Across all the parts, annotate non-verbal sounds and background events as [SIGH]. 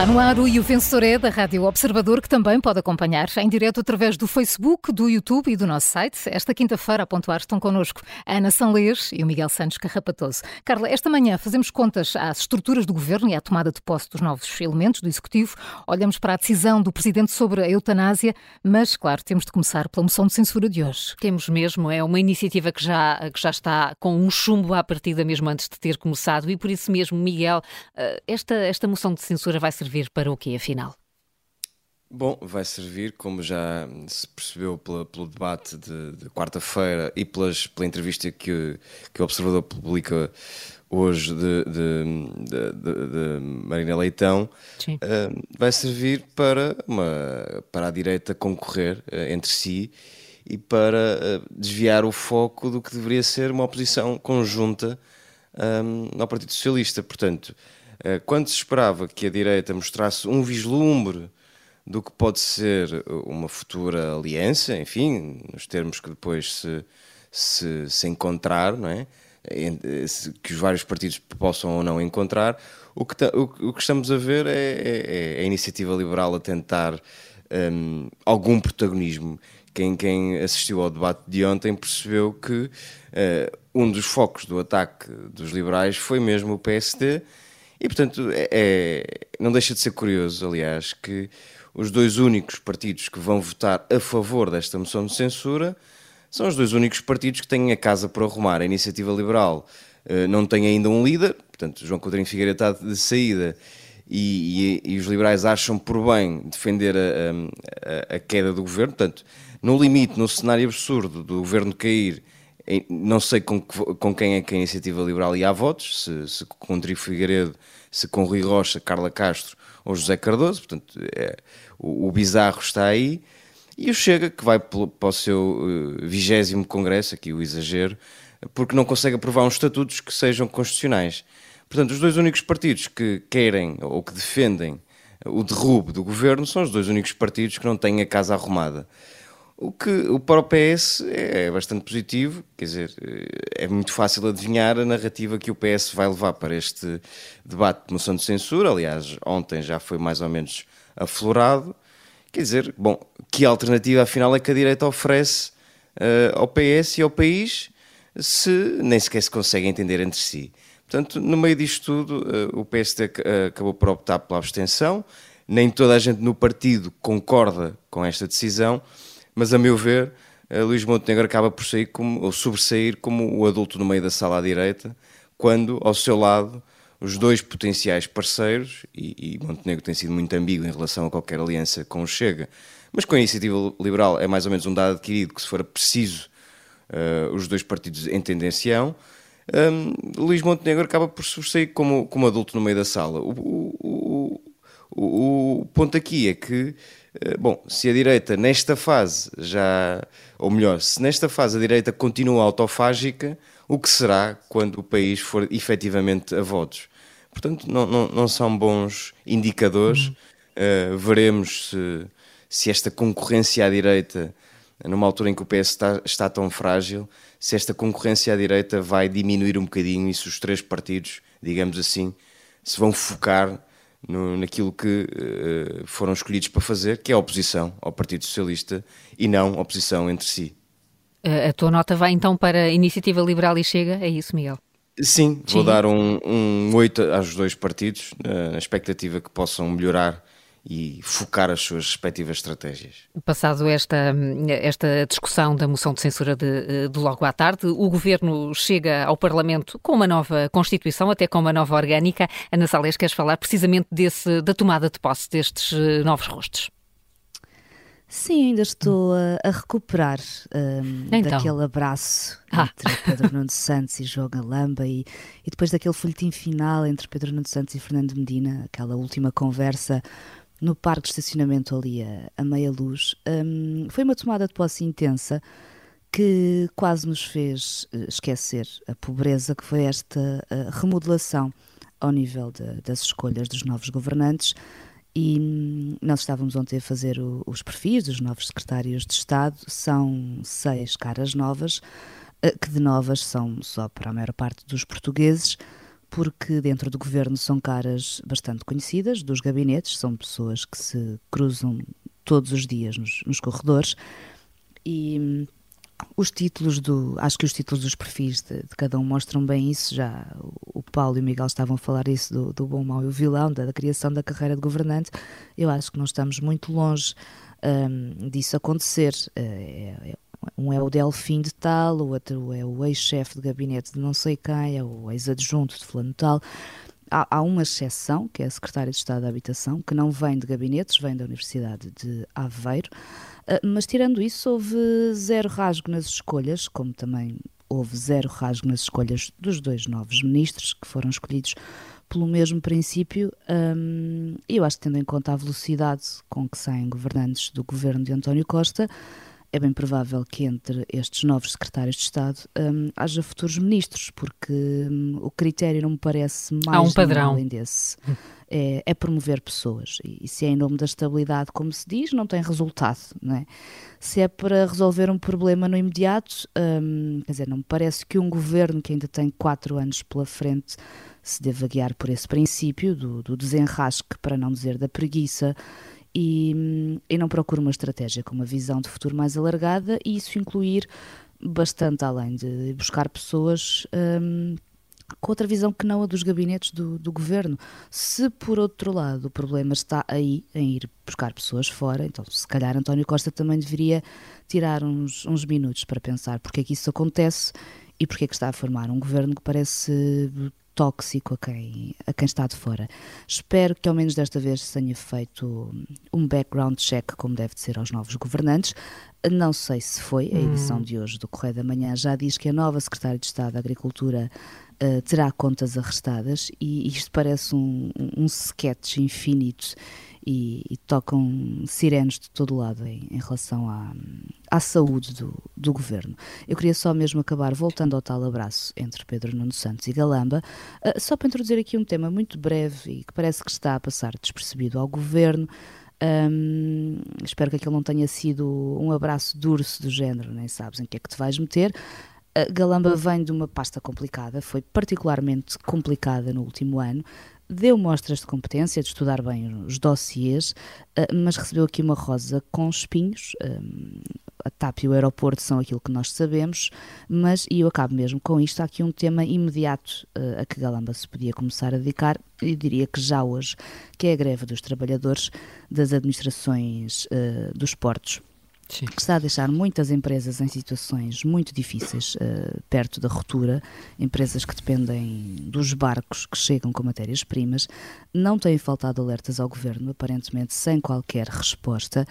Está no ar E o Vencedor é da Rádio Observador, que também pode acompanhar em direto através do Facebook, do YouTube e do nosso site. Esta quinta-feira, a pontuar, estão connosco a Ana Sanlês e o Miguel Santos Carrapatoso. Carla, esta manhã fazemos contas às estruturas do governo e à tomada de posse dos novos elementos do Executivo. Olhamos para a decisão do Presidente sobre a eutanásia, mas, claro, temos de começar pela moção de censura de hoje. Temos mesmo, é uma iniciativa que já, que já está com um chumbo à partida mesmo antes de ter começado e por isso mesmo, Miguel, eh, esta, esta moção de censura vai servir para o quê, afinal? Bom, vai servir, como já se percebeu pela, pelo debate de, de quarta-feira e pelas, pela entrevista que, que o Observador publica hoje de, de, de Marina Leitão, uh, vai servir para, uma, para a direita concorrer uh, entre si e para uh, desviar o foco do que deveria ser uma oposição conjunta um, ao Partido Socialista. Portanto, quando se esperava que a direita mostrasse um vislumbre do que pode ser uma futura aliança, enfim, nos termos que depois se, se, se encontrar, não é? que os vários partidos possam ou não encontrar, o que, o que estamos a ver é, é, é, a iniciativa liberal a tentar um, algum protagonismo. Quem, quem, assistiu ao debate de ontem percebeu que uh, um dos focos do ataque dos liberais foi mesmo o PSD e, portanto, é, é, não deixa de ser curioso, aliás, que os dois únicos partidos que vão votar a favor desta moção de censura são os dois únicos partidos que têm a casa por arrumar. A Iniciativa Liberal uh, não tem ainda um líder, portanto, João Coutinho Figueiredo está de saída e, e, e, os liberais acham por bem defender a, a, a, queda do governo. Portanto, no limite, no cenário absurdo do governo cair, não sei com, com quem é que a Iniciativa Liberal ia a votos, se, se com Trigo Figueiredo, se com Rui Rocha, Carla Castro ou José Cardoso, portanto, é, o, o, bizarro está aí. E o Chega, que vai para o seu eh, vigésimo uh, congresso, aqui o exagero, porque não consegue aprovar uns estatutos que sejam constitucionais. Portanto, os dois únicos partidos que querem ou que defendem o derrubo do governo são os dois únicos partidos que não têm a casa arrumada. O que para o PS é bastante positivo, quer dizer, é muito fácil adivinhar a narrativa que o PS vai levar para este debate de moção de censura. Aliás, ontem já foi mais ou menos aflorado. Quer dizer, bom, que alternativa afinal é que a direita oferece uh, ao PS e ao país se nem sequer se consegue entender entre si? Portanto, no meio disto tudo, uh, o PSD acabou por optar pela abstenção. Nem toda a gente no partido concorda com esta decisão mas a meu ver, Luís Montenegro acaba por sair como, ou sobressair como o adulto no meio da sala à direita, quando ao seu lado os dois potenciais parceiros, e, e Montenegro tem sido muito ambíguo em relação a qualquer aliança com o Chega, mas com a iniciativa liberal é mais ou menos um dado adquirido que se for preciso uh, os dois partidos entendenciam, um, Luís Montenegro acaba por sobressair como, como adulto no meio da sala. O, o, o, o ponto aqui é que eh, bom, se a direita nesta fase já, ou melhor, se nesta fase a direita continua autofágica, o que será quando o país for efetivamente a votos? Portanto, não, não, não são bons indicadores. Uhum. Uh, veremos se, se esta concorrência à direita, numa altura em que o PS está, está tão frágil, se esta concorrência à direita vai diminuir um bocadinho e se os três partidos, digamos assim, se vão focar no, naquilo que uh, foram escolhidos para fazer, que é a oposição ao Partido Socialista e não oposição entre si. A tua nota vai então para a Iniciativa Liberal e Chega, é isso, Miguel? Sim, Sim. vou dar um, um 8 aos dois partidos, na expectativa que possam melhorar e focar as suas respectivas estratégias. Passado esta, esta discussão da moção de censura de, de, logo à tarde, o Governo chega ao Parlamento com uma nova Constituição, até com uma nova orgânica. Ana Salles, queres falar precisamente desse, da tomada de posse destes eh, novos rostos? Sim, ainda estou a, a recuperar um, então. daquele abraço ah. entre Pedro Nuno Santos e João Galamba e, e depois daquele folhetim final entre Pedro Nuno Santos e Fernando Medina, aquela última conversa no parque de estacionamento ali a, a meia luz. Um, foi uma tomada de posse intensa que quase nos fez eh, esquecer a pobreza que foi esta uh, remodelação ao nível de, das escolhas dos novos governantes. E hum, nós estávamos ontem a fazer o, os perfis dos novos secretários de Estado, são seis caras novas, uh, que de novas são só para a maior parte dos portugueses porque dentro do governo são caras bastante conhecidas dos gabinetes, são pessoas que se cruzam todos os dias nos, nos corredores e hum, os títulos do. Acho que os títulos dos perfis de, de, cada um mostram bem isso. Já o Paulo e o Miguel estavam a falar isso do, do bom, mau e o vilão, da, da, criação da carreira de governante. Eu acho que não estamos muito longe um, disso acontecer. É, é, um é o Delfim de tal, o outro é o ex-chefe de gabinete de não sei quem, é o ex-adjunto de fulano tal. Há, há, uma exceção, que é a secretária de Estado da Habitação, que não vem de gabinetes, vem da Universidade de Aveiro. Uh, mas tirando isso, houve zero rasgo nas escolhas, como também houve zero rasgo nas escolhas dos dois novos ministros que foram escolhidos pelo mesmo princípio, um, eu acho que tendo em conta a velocidade com que saem governantes do governo de António Costa, é bem provável que entre estes novos secretários de Estado um, haja futuros ministros, porque um, o critério não me parece mais Há um padrão. além desse. É, é, promover pessoas. E, e, se é em nome da estabilidade, como se diz, não tem resultado. Não é? Se é para resolver um problema no imediato, um, quer dizer, não me parece que um governo que ainda tem quatro anos pela frente se deva guiar por esse princípio do, do desenrasque, para não dizer da preguiça e, e não procura uma estratégia com uma visão de futuro mais alargada e isso incluir bastante além de buscar pessoas um, com outra visão que não a dos gabinetes do, do, governo. Se, por outro lado, o problema está aí, em ir buscar pessoas fora, então se calhar António Costa também deveria tirar uns, uns minutos para pensar porque é que isso acontece e porque é que está a formar um governo que parece tóxico a quem, a quem está de fora. Espero que ao menos desta vez se tenha feito um background check como deve de ser aos novos governantes. Não sei se foi, a edição hum. de hoje do Correio da Manhã já diz que a nova Secretária de Estado da Agricultura uh, terá contas arrestadas e isto parece um, um sketch infinito e, e, tocam sirenes de todo lado em, em relação à, à saúde do, do, governo. Eu queria só mesmo acabar voltando ao tal abraço entre Pedro Nuno Santos e Galamba, uh, só para introduzir aqui um tema muito breve e que parece que está a passar despercebido ao governo. Um, espero que aquilo não tenha sido um abraço de urso do género, nem sabes em que é que te vais meter. Uh, Galamba vem de uma pasta complicada, foi particularmente complicada no último ano deu mostras de competência, de estudar bem os dossiês, eh, mas recebeu aqui uma rosa com espinhos. Eh, a TAP e o aeroporto são aquilo que nós sabemos, mas, e eu acabo mesmo com isto, há aqui um tema imediato uh, a que Galamba se podia começar a dedicar, e diria que já hoje, que é a greve dos trabalhadores das administrações dos portos. Sim. que está a deixar muitas empresas em situações muito difíceis, uh, perto da ruptura, empresas que dependem dos barcos que chegam com matérias-primas, não têm faltado alertas ao governo, aparentemente sem qualquer resposta.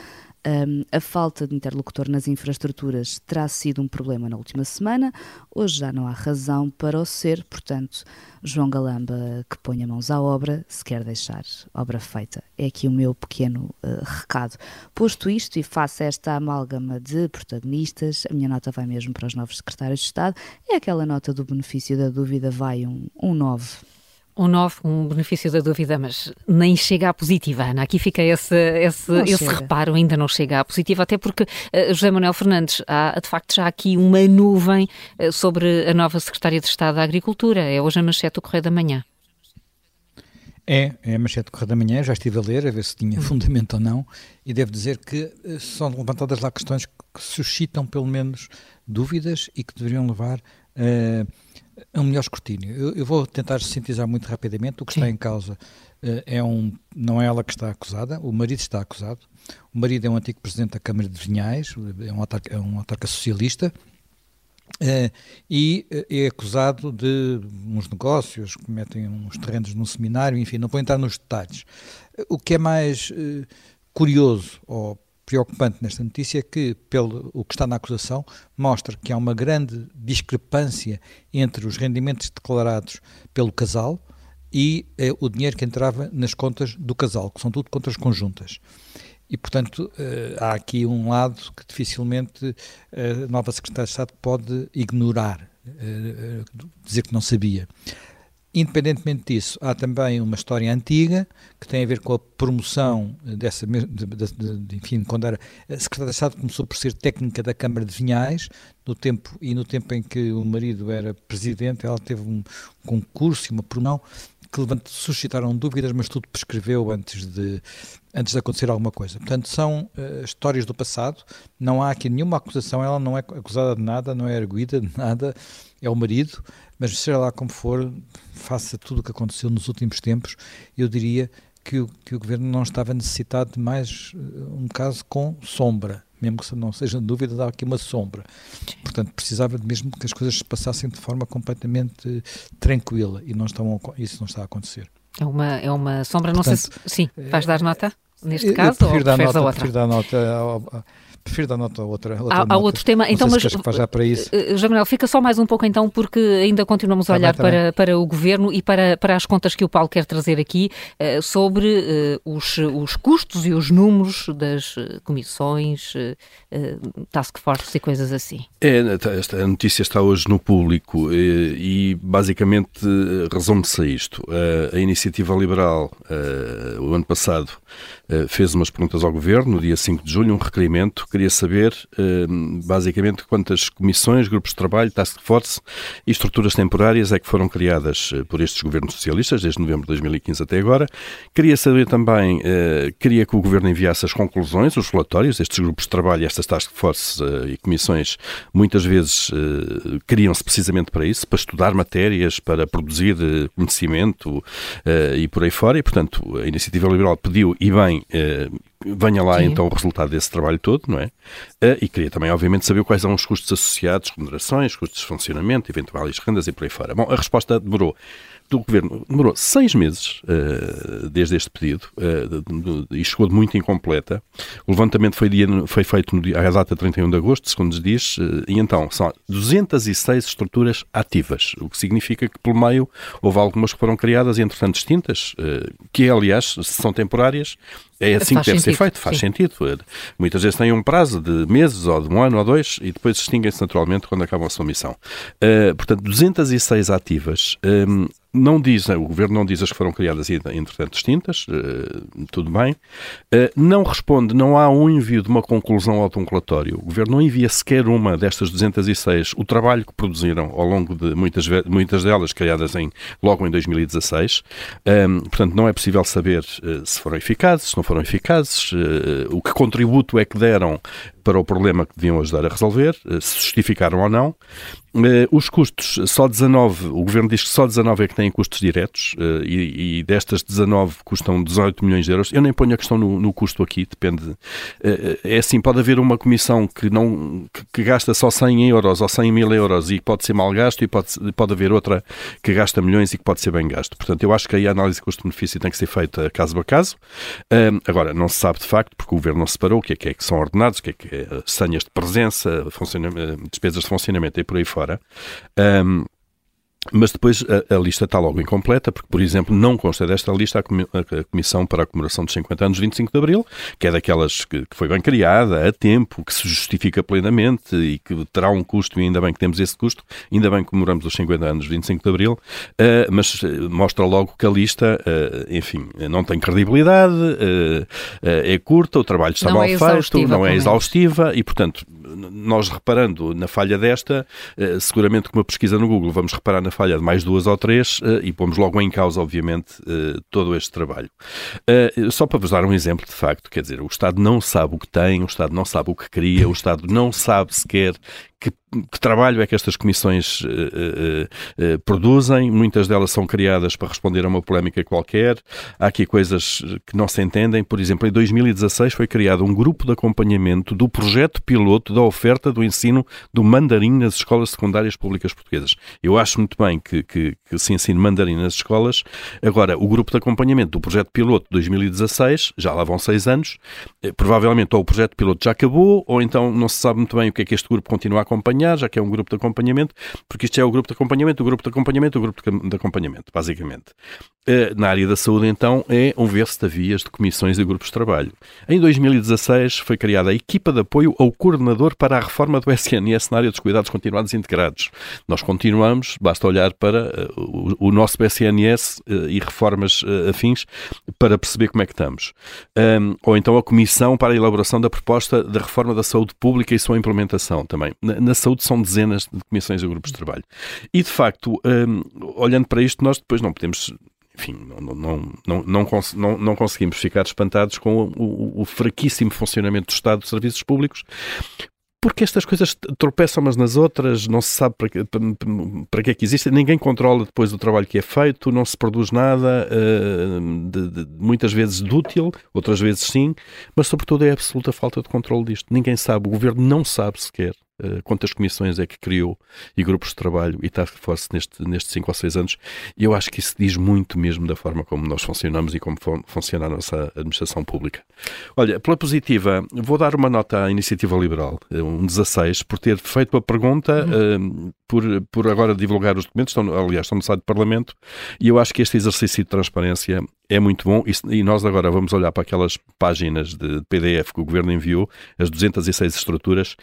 Um, a falta de interlocutor nas infraestruturas terá sido um problema na última semana, hoje já não há razão para o ser, portanto, João Galamba que ponha mãos à obra, se quer deixar obra feita. É aqui o meu pequeno uh, recado. Posto isto e faça esta amálgama de protagonistas, a minha nota vai mesmo para os novos secretários de Estado, é aquela nota do benefício da dúvida, vai um, um 9 um 9, um benefício da dúvida, mas nem chega à positiva, Ana. Aqui fica esse, esse, esse reparo, ainda não chega à positiva, até porque uh, José Manuel Fernandes, há de facto já aqui uma nuvem uh, sobre a nova Secretária de Estado da Agricultura. É hoje a manchete do Correio da Manhã. É, é a manchete do Correio da Manhã, já estive a ler, a ver se tinha hum. fundamento ou não, e devo dizer que uh, são levantadas lá questões que suscitam pelo menos dúvidas e que deveriam levar uh, um melhor escrutínio. Eu, eu, vou tentar sintetizar muito rapidamente. O que Sim. está em causa uh, é um, não é ela que está acusada, o marido está acusado. O marido é um antigo presidente da Câmara de Vinhais, é um autarca, é um autarca socialista, uh, e uh, é acusado de uns negócios que metem uns terrenos num seminário, enfim, não vou entrar nos detalhes. O que é mais curioso ou preocupante nesta notícia é que, pelo o que está na acusação, mostra que há uma grande discrepância entre os rendimentos declarados pelo casal e eh, o dinheiro que entrava nas contas do casal, que são tudo contas conjuntas. E, portanto, eh, há aqui um lado que dificilmente eh, a nova Secretária de Estado pode ignorar, eh, dizer que não sabia. Independentemente disso, há também uma história antiga que tem a ver com a promoção dessa, de, de, de, enfim, quando era a Secretária de Estado começou por ser técnica da Câmara de Vinhais, no tempo e no tempo em que o marido era presidente, ela teve um concurso e uma promoção que suscitaram dúvidas, mas tudo prescreveu antes de, antes de acontecer alguma coisa. Portanto, são uh, histórias do passado, não há aqui nenhuma acusação, ela não é acusada de nada, não é arguída de nada, é o marido, mas seja lá como for, faça tudo o que aconteceu nos últimos tempos, eu diria que o, que o governo não estava necessitado de mais uh, um caso com sombra mesmo que não seja dúvida, dá aqui uma sombra. Portanto, precisava mesmo que as coisas se passassem de forma completamente tranquila e não estão, isso não está a acontecer. É uma, é uma sombra, Portanto, não sei se. Sim, vais dar nota neste caso ou dar nota, a outra? Prefiro dar nota prefiro dar nota a outra. outra há, há outro tema, não então, mas. Já para isso. Uh, Jamanel, fica só mais um pouco então, porque ainda continuamos a olhar tá para, para o governo e para, para as contas que o Paulo quer trazer aqui uh, sobre uh, os, os custos e os números das comissões, task forces e coisas assim. É, esta notícia está hoje no público e, e basicamente resume-se a isto. a iniciativa liberal, o ano passado, fez umas perguntas ao governo, no dia 5 de julho, um requerimento queria saber, ehm, basicamente, quantas comissões, grupos de trabalho, task force e estruturas temporárias é que foram criadas eh, por estes governos socialistas, desde novembro de 2015 até agora. Queria saber também, eh, queria que o governo enviasse as conclusões, os relatórios, estes grupos de trabalho, estas task force eh, e comissões, muitas vezes criam-se precisamente para isso, para estudar matérias, para produzir conhecimento e por aí fora, e, portanto, a Iniciativa Liberal pediu, e bem, venha lá Sim. então o resultado desse trabalho todo, não é? Uh, e queria também, obviamente, saber quais são os custos associados, remunerações, custos de funcionamento, eventuais rendas e por aí fora. Bom, a resposta demorou do governo demorou seis meses uh, desde este pedido uh, e chegou de muito incompleta. O levantamento foi, dia, foi feito no dia, à data 31 de agosto, segundo se diz, uh, e então são 206 estruturas ativas, o que significa que pelo meio houve algumas que foram criadas e entretanto extintas, que aliás, são temporárias, é assim faz que deve sentido, ser feito, faz sim. sentido. Muitas vezes têm um prazo de meses ou de um ano ou dois e depois extinguem-se naturalmente quando acabam a sua missão. Uh, portanto, 206 ativas. Um, não diz, o governo não diz as que foram criadas e, entretanto, extintas, uh, tudo bem. Uh, não responde, não há um envio de uma conclusão ao relatório. O governo não envia sequer uma destas 206, o trabalho que produziram ao longo de muitas, muitas delas criadas em, logo em 2016. Um, portanto, não é possível saber uh, se foram eficazes, se não foram eficazes, o que contributo é que deram para o problema que deviam ajudar a resolver, se justificaram ou não. Uh, os custos, só 19, o Governo diz que só 19 é que têm custos diretos uh, e, e, destas 19 custam 18 milhões de euros. Eu nem ponho a questão no, no custo aqui, depende. É assim, pode haver uma comissão que, não, que, que, gasta só 100 euros ou 100 mil euros e pode ser mal gasto e pode, pode haver outra que gasta milhões e que pode ser bem gasto. Portanto, eu acho que aí a análise custo-benefício tem que ser feita caso a caso. agora, não se sabe de facto, porque o Governo não separou o que é que, é que são ordenados, o que é que é senhas de presença, despesas de funcionamento e por aí fora fora. Um, mas depois a, a, lista está logo incompleta, porque, por exemplo, não consta desta lista a, Comissão para a Comemoração dos 50 anos 25 de Abril, que é daquelas que, que, foi bem criada a tempo, que se justifica plenamente e que terá um custo, e ainda bem que temos esse custo, ainda bem que comemoramos os 50 anos 25 de Abril, uh, mas uh, mostra logo que a lista, uh, enfim, não tem credibilidade, é curta, o trabalho está não mal é feito, não é exaustiva e, portanto, nós reparando na falha desta, seguramente com uma pesquisa no Google vamos reparar na falha de mais duas ou três uh, e pomos logo em causa, obviamente, uh, todo este trabalho. Só para vos dar um exemplo de facto, quer dizer, o Estado não sabe o que tem, o Estado não sabe o que cria, o Estado não sabe sequer que, que, trabalho é que estas comissões uh, uh, produzem? Muitas delas são criadas para responder a uma polémica qualquer. Há aqui coisas que não se entendem. Por exemplo, em 2016 foi criado um grupo de acompanhamento do projeto piloto da oferta do ensino do mandarim nas escolas secundárias públicas portuguesas. Eu acho muito bem que, que, que se ensine mandarim nas escolas. Agora, o grupo de acompanhamento do projeto piloto de 2016, já lá vão seis anos, provavelmente ou o projeto piloto já acabou, ou então não se sabe muito bem o que é que este grupo continua a acompanhar acompanhar, já que é um grupo de acompanhamento, porque isto é o grupo de acompanhamento, o grupo de acompanhamento, o grupo de acompanhamento, basicamente. Eh, na área da saúde, então, é um ver-se de vias de comissões e grupos de trabalho. Em 2016 foi criada a equipa de apoio ao coordenador para a reforma do SNS na área dos cuidados continuados integrados. Nós continuamos, basta olhar para uh, o, nosso SNS uh, e reformas afins para perceber como é que estamos. Ou então a comissão para a elaboração da proposta da reforma da saúde pública e sua implementação também. Na, na saúde são dezenas de comissões e grupos de trabalho. E, de facto, um, olhando para isto, nós depois não podemos enfim, não, não, não, não, não, conseguimos ficar espantados com o, o, o, fraquíssimo funcionamento do Estado de serviços públicos, porque estas coisas tropeçam umas nas outras, não se sabe para que, para, para que é que existem, ninguém controla depois o trabalho que é feito, não se produz nada, uh, de, de, muitas vezes de útil, outras vezes sim, mas sobretudo é a absoluta falta de controle disto. Ninguém sabe, o governo não sabe sequer uh, quantas comissões é que criou e grupos de trabalho e task force neste, nestes 5 ou 6 anos, e eu acho que isso diz muito mesmo da forma como nós funcionamos e como funciona a nossa administração pública. Olha, pela positiva, vou dar uma nota à Iniciativa Liberal, eh, um 16, por ter feito a pergunta, uh, por, por agora divulgar os documentos, estão, aliás, estão no site do Parlamento, e eu acho que este exercício de transparência é muito bom. E, nós agora vamos olhar para aquelas páginas de PDF que o Governo enviou, as 206 estruturas,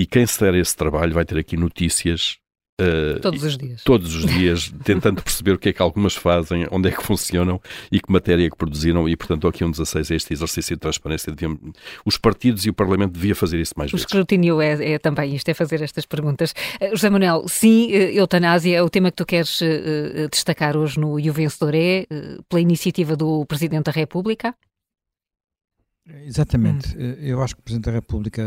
e quem se der esse trabalho vai ter aqui notícias Uh, todos os dias. Todos os dias, [LAUGHS] tentando perceber o que é que algumas fazem, onde é que funcionam e que matéria é que produziram. E, portanto, aqui um 16 é este exercício de transparência. Deviam, os partidos e o Parlamento deviam fazer isso mais o vezes. O escrutínio é, é, também isto, é fazer estas perguntas. Uh, José Manuel, sim, uh, eutanásia é o tema que tu queres destacar hoje no E o Vencedor é, pela iniciativa do Presidente da República? Exatamente. Hum. Eu acho que o Presidente da República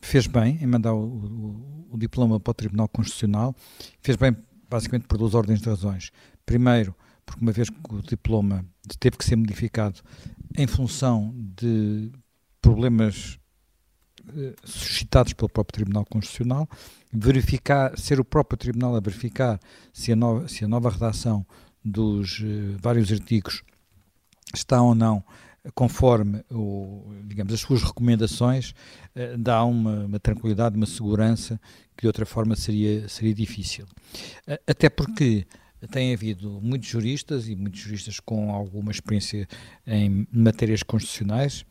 fez bem em mandar o, o o diploma para o Tribunal Constitucional, fez bem basicamente por duas ordens de razões. Primeiro, porque uma vez que o diploma teve que ser modificado em função de problemas eh, suscitados pelo próprio Tribunal Constitucional, verificar, ser o próprio Tribunal a verificar se a nova, se a nova redação dos eh, vários artigos está ou não conforme o, digamos, as suas recomendações, eh, dá uma, uma, tranquilidade, uma segurança que de outra forma seria, seria difícil. Eh, até porque tem havido muitos juristas e muitos juristas com alguma experiência em matérias constitucionais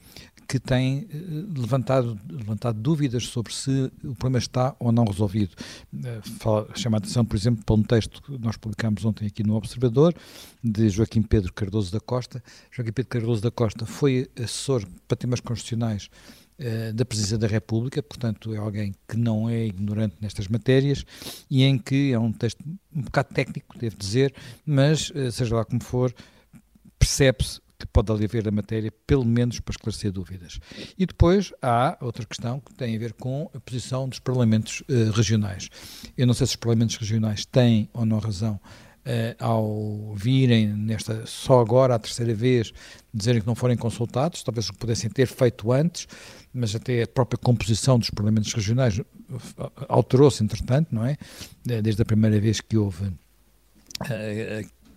que têm eh, levantado, levantado dúvidas sobre se o problema está ou não resolvido. Eh, chama a atenção, por exemplo, para um texto que nós publicámos ontem aqui no Observador, de Joaquim Pedro Cardoso da Costa. Joaquim Pedro Cardoso da Costa foi assessor para temas constitucionais eh, da Presidência da República, portanto é alguém que não é ignorante nestas matérias e em que é um texto um bocado técnico, devo dizer, mas seja lá como for, percebe-se que pode ali haver a matéria, pelo menos para esclarecer dúvidas. E depois há outra questão que tem a ver com a posição dos parlamentos uh, regionais. Eu não sei se os parlamentos regionais têm ou não razão uh, ao virem nesta, só agora, a terceira vez, dizerem que não forem consultados, talvez o pudessem ter feito antes, mas até a própria composição dos parlamentos regionais eh, alterou-se, entretanto, não é? Desde a primeira vez que houve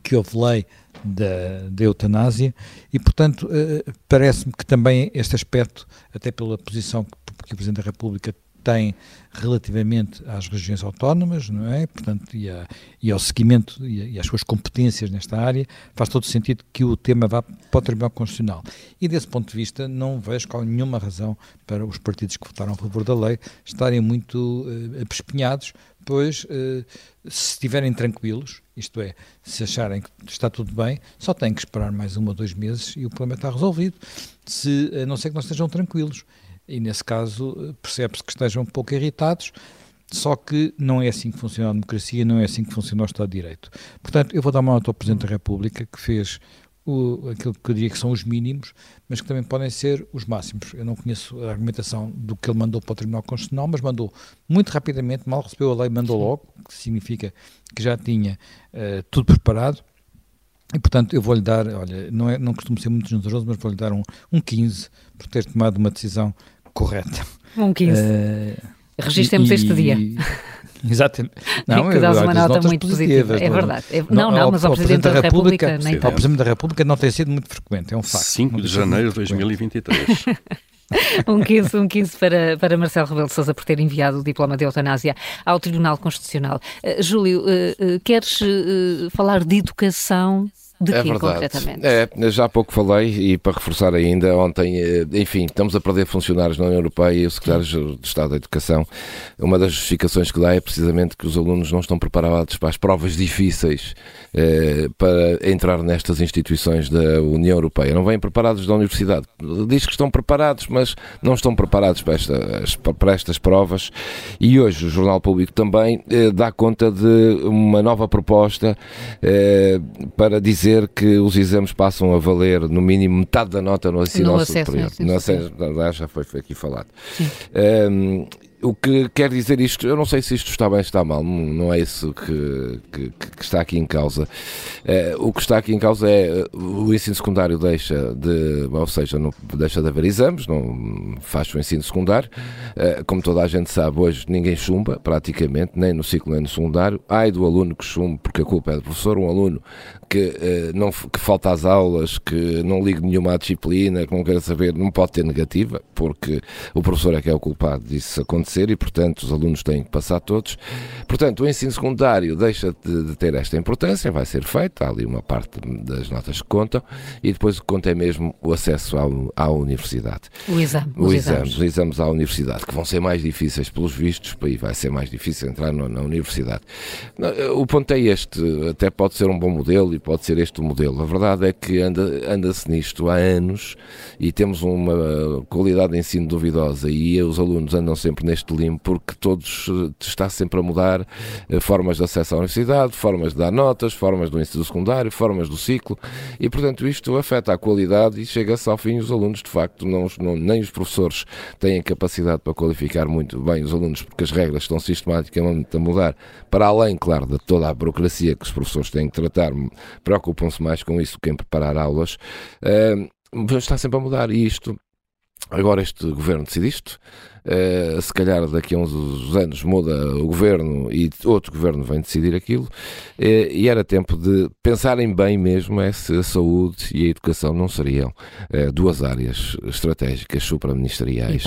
que houve lei da, eutanásia e, portanto, uh, parece-me que também este aspecto, até pela posição que, que o Presidente da República tem relativamente às regiões autónomas, não é? Portanto, e, a, e ao seguimento e, e, às suas competências nesta área, faz todo sentido que o tema vá para o Tribunal Constitucional. E desse ponto de vista, não vejo qual nenhuma razão para os partidos que votaram a favor da lei estarem muito uh, apespinhados, pois uh, se estiverem tranquilos, isto é, se acharem que está tudo bem, só têm que esperar mais um ou dois meses e o problema está resolvido. Se, a não ser que não estejam tranquilos. E nesse caso percebe-se que estejam um pouco irritados, só que não é assim que funciona a democracia, não é assim que funciona o Estado de Direito. Portanto, eu vou dar uma nota ao Presidente da República que fez o, aquilo que eu diria que são os mínimos, mas que também podem ser os máximos. Eu não conheço a argumentação do que ele mandou para o Tribunal Constitucional, mas mandou muito rapidamente, mal recebeu a lei, mandou logo, que significa que já tinha uh, tudo preparado. E, portanto, eu vou-lhe dar, olha, não, é, não costumo ser muito generoso, mas vou-lhe dar um, um 15 por ter tomado uma decisão correta. Um 15. Uh, eh, Registremos este dia. [LAUGHS] Exatamente. Não, que dás uma nota muito positiva. É verdade. É, não, não, não, mas ao, Presidente da República, República nem Ao Presidente da República não tem sido muito frequente, é um facto. 5 de janeiro de 2023. um 15, um 15 para, para Marcelo Rebelo de Sousa por ter enviado o diploma de eutanásia ao Tribunal Constitucional. Uh, Júlio, uh, uh, queres falar de educação de é verdade. concretamente? É, já há pouco falei e para reforçar ainda, ontem, eh, enfim, estamos a perder funcionários na União Europeia e o Secretário de Estado da Educação, uma das justificações que dá é precisamente que os alunos não estão preparados para as provas difíceis eh, para entrar nestas instituições da União Europeia. Não vêm preparados da universidade. Diz que estão preparados, mas não estão preparados para, estas, para estas provas. E hoje o Jornal Público também eh, dá conta de uma nova proposta eh, para dizer dizer que os exames passam a valer no mínimo metade da nota no ensino superior. No acesso, já foi, foi aqui falado. Um, o que quer dizer isto, eu não sei se isto está bem ou está mal, não é isso que, que, que está aqui em causa. É, o que está aqui em causa é o ensino secundário deixa de, ou seja, não, deixa de haver exames, não faz o ensino secundário. É, como toda a gente sabe, hoje ninguém chumba, praticamente, nem no ciclo nem no secundário. Ai do aluno que chumba, porque a culpa é do professor, um aluno que, eh, não, que falta às aulas, que não liga nenhuma à disciplina, que não quer saber, não pode ter negativa, porque o professor é que é o culpado disso acontecer e, portanto, os alunos têm que passar todos. Portanto, o ensino secundário deixa de, de ter esta importância, vai ser feito, há ali uma parte das notas que contam, e depois o que conta é mesmo o acesso ao, à universidade. O exame. O os exame, exames. Os exames à universidade, que vão ser mais difíceis pelos vistos, e vai ser mais difícil entrar na, na universidade. O ponto é este, até pode ser um bom modelo pode ser este o modelo. A verdade é que anda-se anda nisto há anos e temos uma qualidade de ensino duvidosa e os alunos andam sempre neste limbo porque todos eh, está sempre a mudar eh, formas de acesso à universidade, formas de dar notas, formas do ensino secundário, formas do ciclo e, portanto, isto afeta a qualidade e chega-se ao fim os alunos, de facto, não, não, nem os professores têm capacidade para qualificar muito bem os alunos porque as regras estão sistematicamente a mudar para além, claro, de toda a burocracia que os professores têm que tratar preocupam-se mais com isso do que em preparar aulas. Uh, está sempre a mudar e isto Agora este governo decide isto, Uh, se calhar daqui a uns anos muda o governo e outro governo vem decidir aquilo, uh, e era tempo de pensarem bem mesmo é se a saúde e a educação não seriam uh, duas áreas estratégicas supraministeriais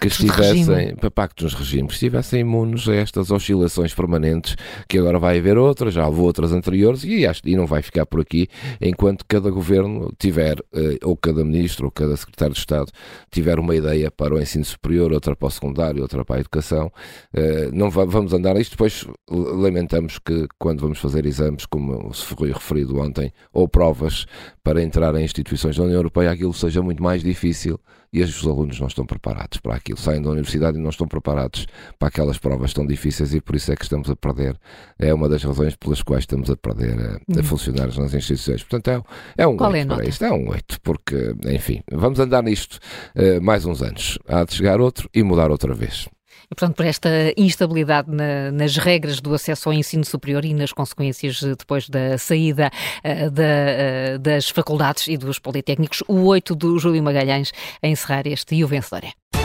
que estivessem, para pactos nos regimes, que estivessem imunes a estas oscilações permanentes, que agora vai haver outras, já houve outras anteriores, e, acho, e não vai ficar por aqui enquanto cada governo tiver, ou cada ministro, ou cada secretário de Estado, tiver uma ideia para o ensino superior, outra outra para o secundário, outra para a educação. Uh, não vamos andar isto. Depois lamentamos que quando vamos fazer exames, como se foi referido ontem, ou provas para entrar em instituições da União Europeia, aquilo seja muito mais difícil e os alunos não estão preparados para aquilo. Saem da universidade e não estão preparados para aquelas provas tão difíceis e por isso é que estamos a perder. É uma das razões pelas quais estamos a perder a, a hum. funcionários nas instituições. Portanto, é, é um Qual 8 é para isto. É um 8, porque, enfim, vamos andar nisto uh, mais uns anos. Há de chegar outro e mudar outra vez. E, portanto, por esta instabilidade na, nas regras do acesso ao ensino superior e nas consequências eh, depois da saída uh, da, uh, das faculdades e dos politécnicos, o 8 do Júlio Magalhães a encerrar este e o vencedor é.